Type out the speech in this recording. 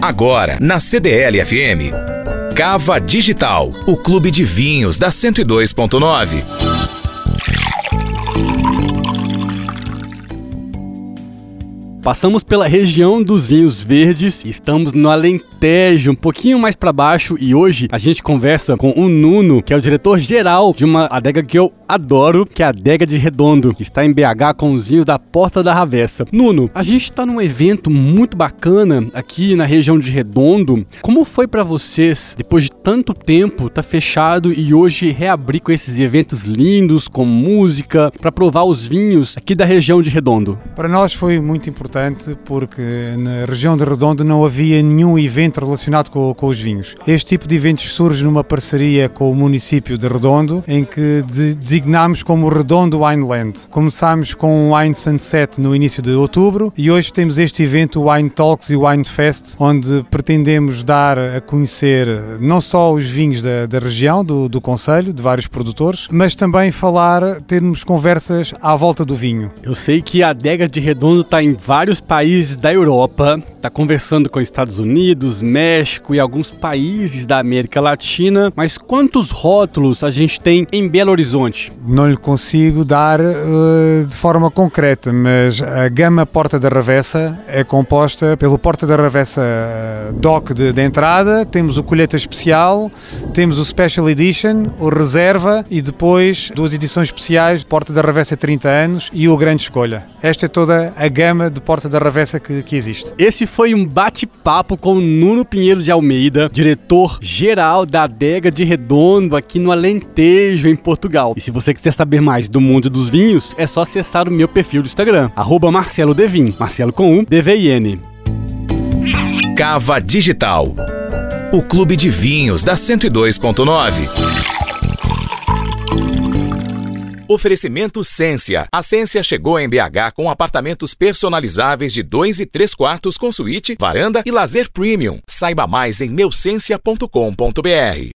Agora, na CDL FM. Cava Digital, o clube de vinhos da 102.9. Passamos pela região dos vinhos verdes, estamos no Alentejo, um pouquinho mais para baixo, e hoje a gente conversa com o Nuno, que é o diretor geral de uma adega que eu adoro, que é a Adega de Redondo, que está em BH com os vinhos da Porta da Ravessa. Nuno, a gente está num evento muito bacana aqui na região de Redondo. Como foi para vocês, depois de tanto tempo, tá fechado e hoje reabrir com esses eventos lindos, com música, para provar os vinhos aqui da região de Redondo? Para nós foi muito importante porque na região de Redondo não havia nenhum evento relacionado com, com, os vinhos. Este tipo de eventos surge numa parceria com o município de Redondo, em que designamos como Redondo Wineland. Começámos com o Wine Sunset no início de outubro e hoje temos este evento, Wine Talks e Wine Fest, onde pretendemos dar a conhecer não só os vinhos da, da região, do, do Conselho, de vários produtores, mas também falar, termos conversas à volta do vinho. Eu sei que a adega de Redondo está em vários países da Europa, está conversando com Estados Unidos, México e alguns países da América Latina, mas quantos rótulos a gente tem em Belo Horizonte? Não lhe consigo dar uh, de forma concreta, mas a gama Porta da Ravessa é composta pelo Porta da Ravessa eh, DOC de, de entrada, temos o colheita especial, temos o Special Edition, o Reserva e depois duas edições especiais, Porta da Ravessa 30 anos e o Grande Escolha. Esta é toda a gama de Porta Porta da Ravessa que, que existe. Esse foi um bate-papo com Nuno Pinheiro de Almeida, diretor-geral da Adega de Redondo aqui no Alentejo, em Portugal. E se você quiser saber mais do mundo dos vinhos, é só acessar o meu perfil do Instagram, Marcelo Devin, Marcelo com U, D-V-I-N. Cava Digital, o clube de vinhos da 102.9. Oferecimento Cência. A Cência chegou em BH com apartamentos personalizáveis de 2 e 3 quartos com suíte, varanda e lazer premium. Saiba mais em meucencia.com.br.